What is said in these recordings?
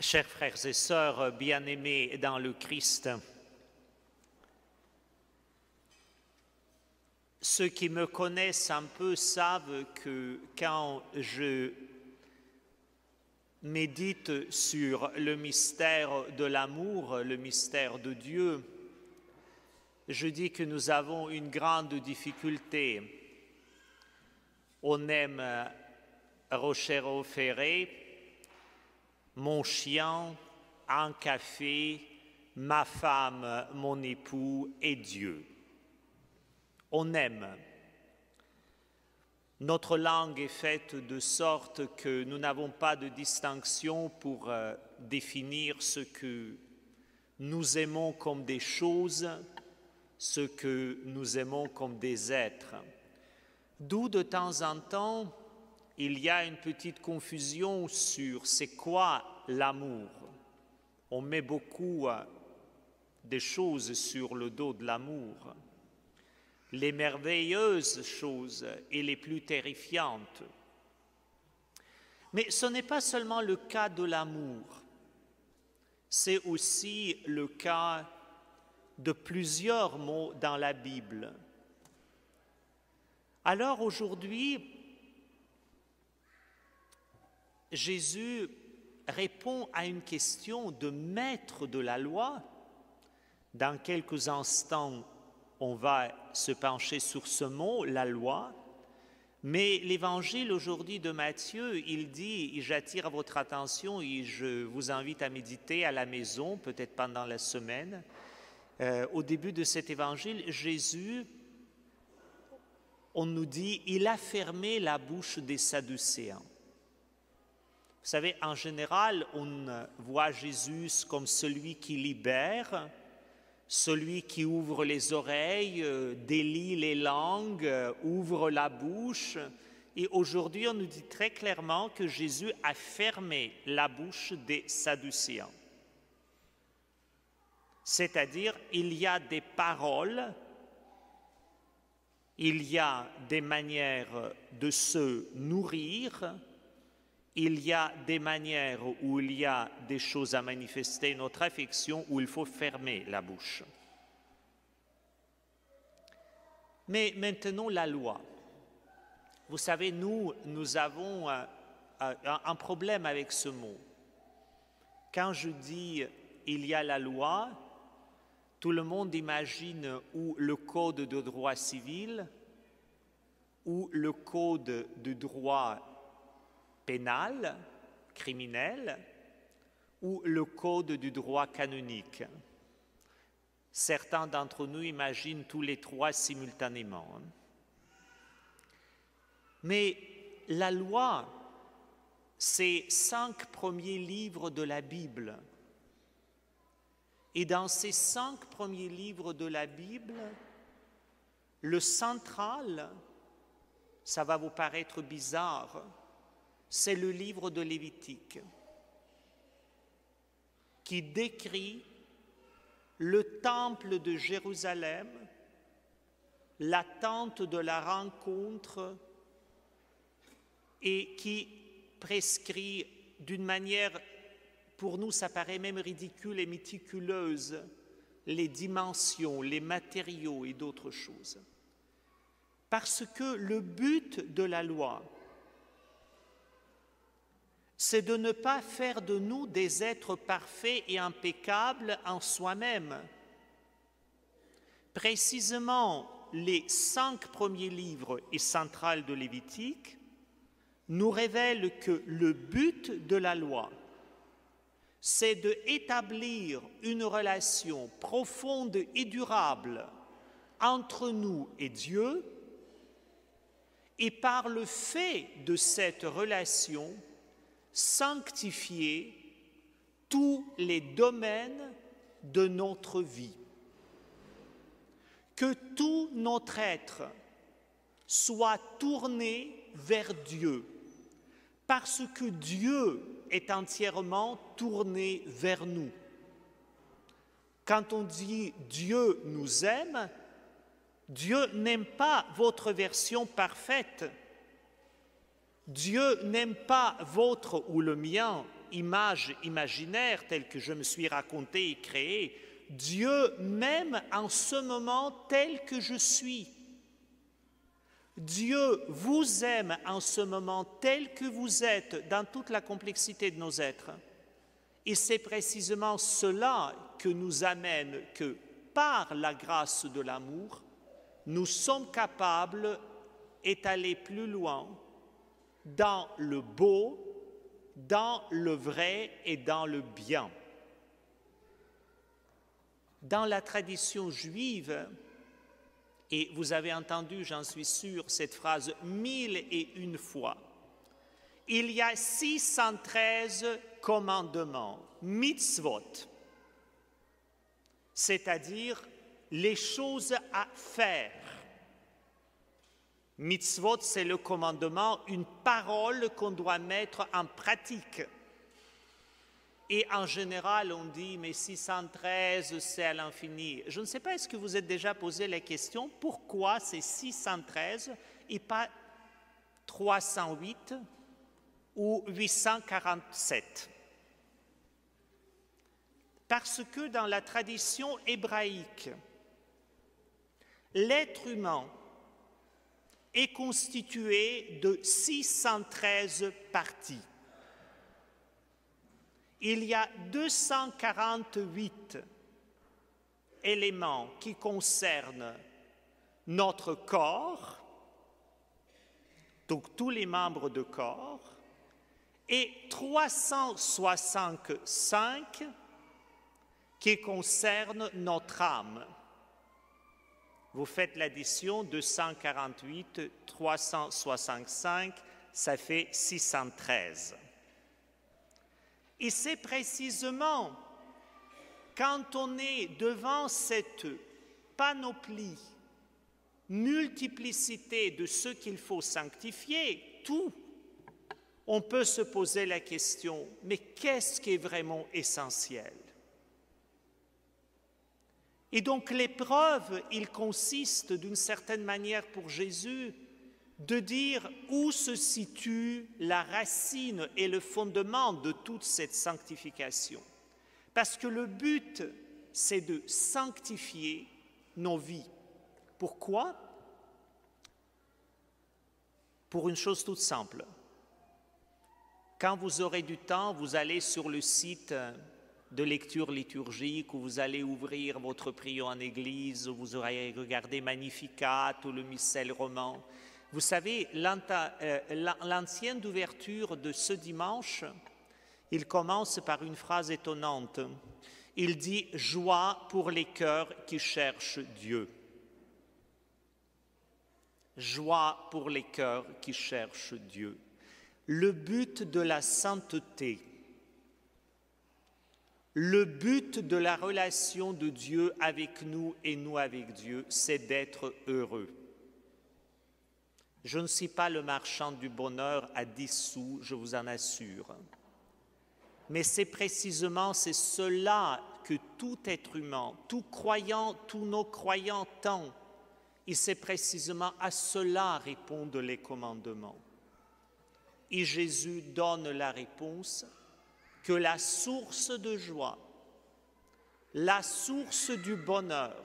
Chers frères et sœurs bien-aimés dans le Christ, ceux qui me connaissent un peu savent que quand je médite sur le mystère de l'amour, le mystère de Dieu, je dis que nous avons une grande difficulté. On aime Rochero Ferré, mon chien, un café, ma femme, mon époux et Dieu. On aime. Notre langue est faite de sorte que nous n'avons pas de distinction pour euh, définir ce que nous aimons comme des choses, ce que nous aimons comme des êtres. D'où de temps en temps, il y a une petite confusion sur c'est quoi l'amour. On met beaucoup euh, de choses sur le dos de l'amour. Les merveilleuses choses et les plus terrifiantes. Mais ce n'est pas seulement le cas de l'amour, c'est aussi le cas de plusieurs mots dans la Bible. Alors aujourd'hui, Jésus répond à une question de maître de la loi. Dans quelques instants, on va se pencher sur ce mot, la loi. Mais l'évangile aujourd'hui de Matthieu, il dit, j'attire votre attention et je vous invite à méditer à la maison, peut-être pendant la semaine. Euh, au début de cet évangile, Jésus, on nous dit, il a fermé la bouche des Sadducéens. Vous savez, en général, on voit Jésus comme celui qui libère, celui qui ouvre les oreilles, euh, délie les langues, euh, ouvre la bouche. Et aujourd'hui, on nous dit très clairement que Jésus a fermé la bouche des Sadducéens. C'est-à-dire, il y a des paroles, il y a des manières de se nourrir, il y a des manières où il y a des choses à manifester notre affection où il faut fermer la bouche. Mais maintenant la loi. Vous savez, nous, nous avons un, un problème avec ce mot. Quand je dis il y a la loi, tout le monde imagine ou le code de droit civil ou le code de droit pénal, criminel, ou le code du droit canonique. Certains d'entre nous imaginent tous les trois simultanément. Mais la loi, c'est cinq premiers livres de la Bible. Et dans ces cinq premiers livres de la Bible, le central, ça va vous paraître bizarre, c'est le livre de Lévitique qui décrit le temple de Jérusalem, l'attente de la rencontre et qui prescrit d'une manière, pour nous ça paraît même ridicule et méticuleuse, les dimensions, les matériaux et d'autres choses. Parce que le but de la loi, c'est de ne pas faire de nous des êtres parfaits et impeccables en soi-même. Précisément, les cinq premiers livres et centrales de Lévitique nous révèlent que le but de la loi, c'est d'établir une relation profonde et durable entre nous et Dieu, et par le fait de cette relation, sanctifier tous les domaines de notre vie. Que tout notre être soit tourné vers Dieu, parce que Dieu est entièrement tourné vers nous. Quand on dit Dieu nous aime, Dieu n'aime pas votre version parfaite. Dieu n'aime pas votre ou le mien image imaginaire telle que je me suis raconté et créé, Dieu m'aime en ce moment tel que je suis. Dieu vous aime en ce moment tel que vous êtes dans toute la complexité de nos êtres. Et c'est précisément cela que nous amène que par la grâce de l'amour, nous sommes capables d'aller plus loin dans le beau, dans le vrai et dans le bien. Dans la tradition juive, et vous avez entendu, j'en suis sûr, cette phrase mille et une fois, il y a 613 commandements, mitzvot, c'est-à-dire les choses à faire. Mitzvot, c'est le commandement, une parole qu'on doit mettre en pratique. Et en général, on dit, mais 613, c'est à l'infini. Je ne sais pas, est-ce que vous êtes déjà posé la question, pourquoi c'est 613 et pas 308 ou 847 Parce que dans la tradition hébraïque, l'être humain est constitué de 613 parties. Il y a 248 éléments qui concernent notre corps, donc tous les membres de corps, et 365 qui concernent notre âme. Vous faites l'addition 248, 365, ça fait 613. Et c'est précisément quand on est devant cette panoplie, multiplicité de ce qu'il faut sanctifier, tout, on peut se poser la question, mais qu'est-ce qui est vraiment essentiel? Et donc l'épreuve, il consiste d'une certaine manière pour Jésus de dire où se situe la racine et le fondement de toute cette sanctification. Parce que le but, c'est de sanctifier nos vies. Pourquoi? Pour une chose toute simple. Quand vous aurez du temps, vous allez sur le site de lecture liturgique où vous allez ouvrir votre prière en église, où vous aurez regardé Magnificat ou le missel roman. Vous savez, euh, l'ancienne ouverture de ce dimanche, il commence par une phrase étonnante. Il dit Joie pour les cœurs qui cherchent Dieu. Joie pour les cœurs qui cherchent Dieu. Le but de la sainteté, le but de la relation de Dieu avec nous et nous avec Dieu, c'est d'être heureux. Je ne suis pas le marchand du bonheur à dix sous, je vous en assure. Mais c'est précisément c'est cela que tout être humain, tout croyant, tous nos croyants tendent. Et c'est précisément à cela répondent les commandements. Et Jésus donne la réponse que la source de joie, la source du bonheur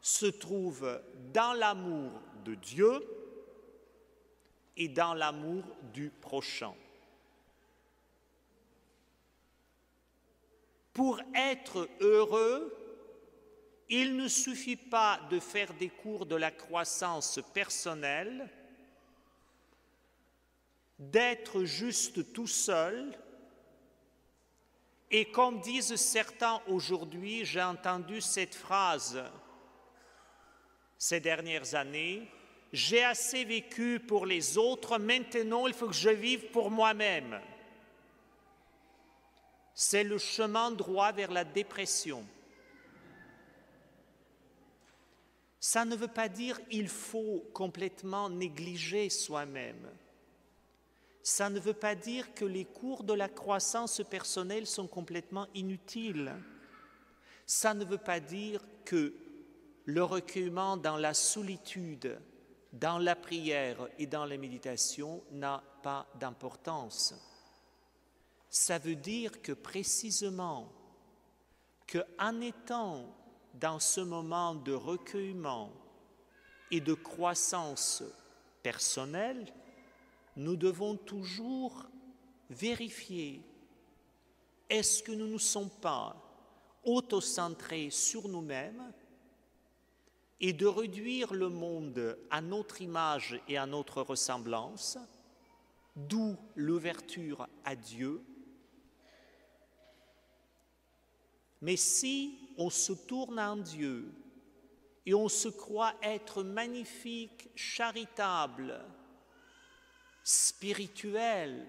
se trouve dans l'amour de Dieu et dans l'amour du prochain. Pour être heureux, il ne suffit pas de faire des cours de la croissance personnelle, d'être juste tout seul, et comme disent certains aujourd'hui, j'ai entendu cette phrase ces dernières années, j'ai assez vécu pour les autres, maintenant il faut que je vive pour moi-même. C'est le chemin droit vers la dépression. Ça ne veut pas dire qu'il faut complètement négliger soi-même. Ça ne veut pas dire que les cours de la croissance personnelle sont complètement inutiles. Ça ne veut pas dire que le recueillement dans la solitude, dans la prière et dans la méditation n'a pas d'importance. ça veut dire que précisément, qu'en étant dans ce moment de recueillement et de croissance personnelle, nous devons toujours vérifier est-ce que nous ne sommes pas autocentrés sur nous-mêmes et de réduire le monde à notre image et à notre ressemblance, d'où l'ouverture à Dieu. Mais si on se tourne en Dieu et on se croit être magnifique, charitable, spirituel,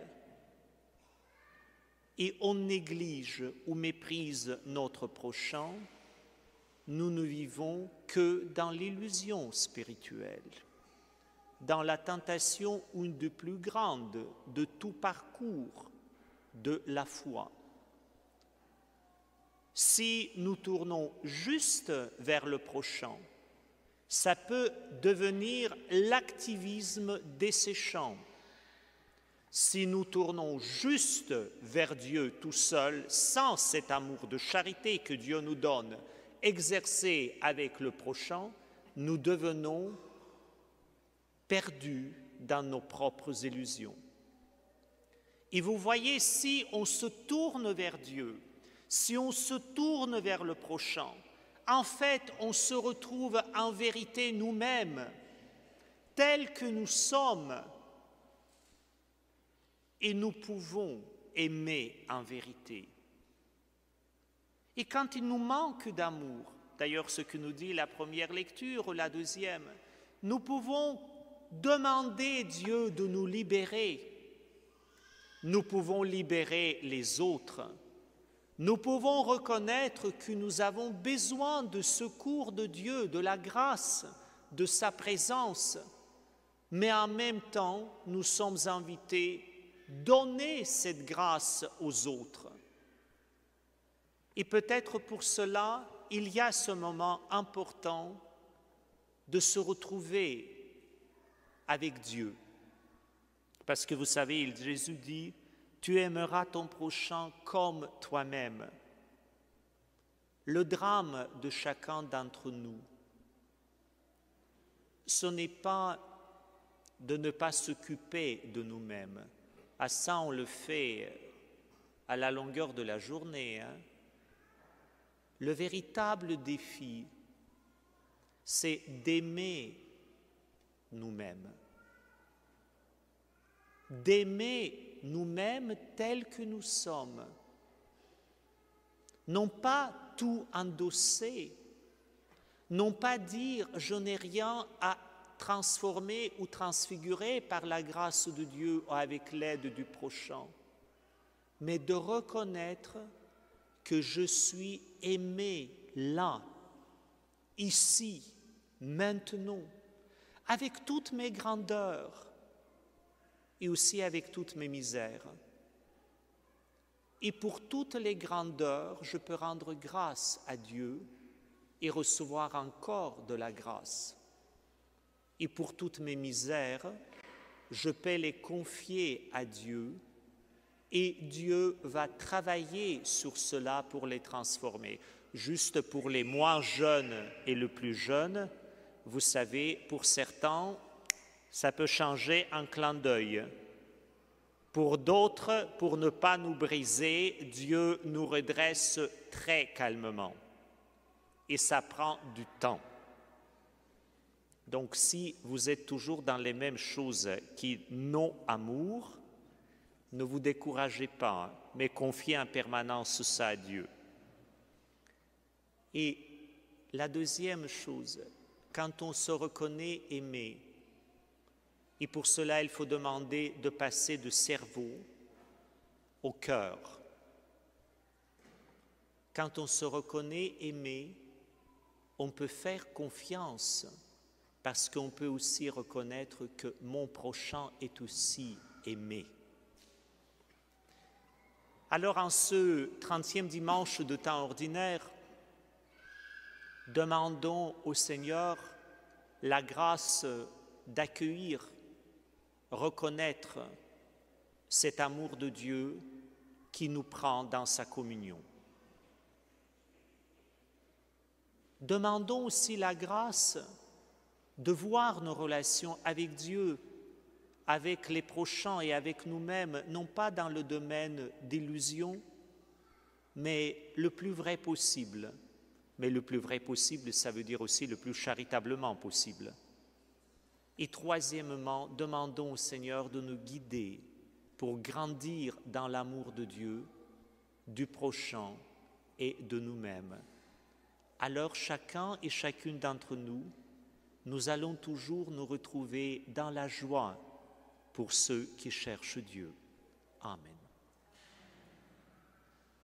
et on néglige ou méprise notre prochain, nous ne vivons que dans l'illusion spirituelle, dans la tentation une des plus grandes de tout parcours de la foi. Si nous tournons juste vers le prochain, ça peut devenir l'activisme desséchant. Si nous tournons juste vers Dieu tout seul, sans cet amour de charité que Dieu nous donne, exercé avec le prochain, nous devenons perdus dans nos propres illusions. Et vous voyez, si on se tourne vers Dieu, si on se tourne vers le prochain, en fait, on se retrouve en vérité nous-mêmes, tels que nous sommes, et nous pouvons aimer en vérité. Et quand il nous manque d'amour, d'ailleurs ce que nous dit la première lecture la deuxième, nous pouvons demander Dieu de nous libérer. Nous pouvons libérer les autres nous pouvons reconnaître que nous avons besoin de secours de Dieu, de la grâce, de sa présence, mais en même temps, nous sommes invités donner cette grâce aux autres. Et peut-être pour cela, il y a ce moment important de se retrouver avec Dieu. Parce que vous savez, Jésus dit, tu aimeras ton prochain comme toi-même. Le drame de chacun d'entre nous, ce n'est pas de ne pas s'occuper de nous-mêmes. À ça, on le fait à la longueur de la journée. Hein. Le véritable défi, c'est d'aimer nous-mêmes, d'aimer nous-mêmes tels que nous sommes. Non pas tout endosser, non pas dire je n'ai rien à transformer ou transfigurer par la grâce de Dieu avec l'aide du prochain, mais de reconnaître que je suis aimé là, ici, maintenant, avec toutes mes grandeurs, et aussi avec toutes mes misères. Et pour toutes les grandeurs, je peux rendre grâce à Dieu et recevoir encore de la grâce. Et pour toutes mes misères, je peux les confier à Dieu et Dieu va travailler sur cela pour les transformer. Juste pour les moins jeunes et le plus jeune, vous savez, pour certains, ça peut changer en clin d'œil. Pour d'autres, pour ne pas nous briser, Dieu nous redresse très calmement. Et ça prend du temps. Donc si vous êtes toujours dans les mêmes choses qui n'ont amour, ne vous découragez pas, mais confiez en permanence ça à Dieu. Et la deuxième chose, quand on se reconnaît aimé, et pour cela, il faut demander de passer du cerveau au cœur. Quand on se reconnaît aimé, on peut faire confiance parce qu'on peut aussi reconnaître que mon prochain est aussi aimé. Alors en ce 30e dimanche de temps ordinaire, demandons au Seigneur la grâce d'accueillir reconnaître cet amour de Dieu qui nous prend dans sa communion. Demandons aussi la grâce de voir nos relations avec Dieu, avec les prochains et avec nous-mêmes, non pas dans le domaine d'illusion, mais le plus vrai possible. Mais le plus vrai possible, ça veut dire aussi le plus charitablement possible. Et troisièmement, demandons au Seigneur de nous guider pour grandir dans l'amour de Dieu, du prochain et de nous-mêmes. Alors chacun et chacune d'entre nous, nous allons toujours nous retrouver dans la joie pour ceux qui cherchent Dieu. Amen.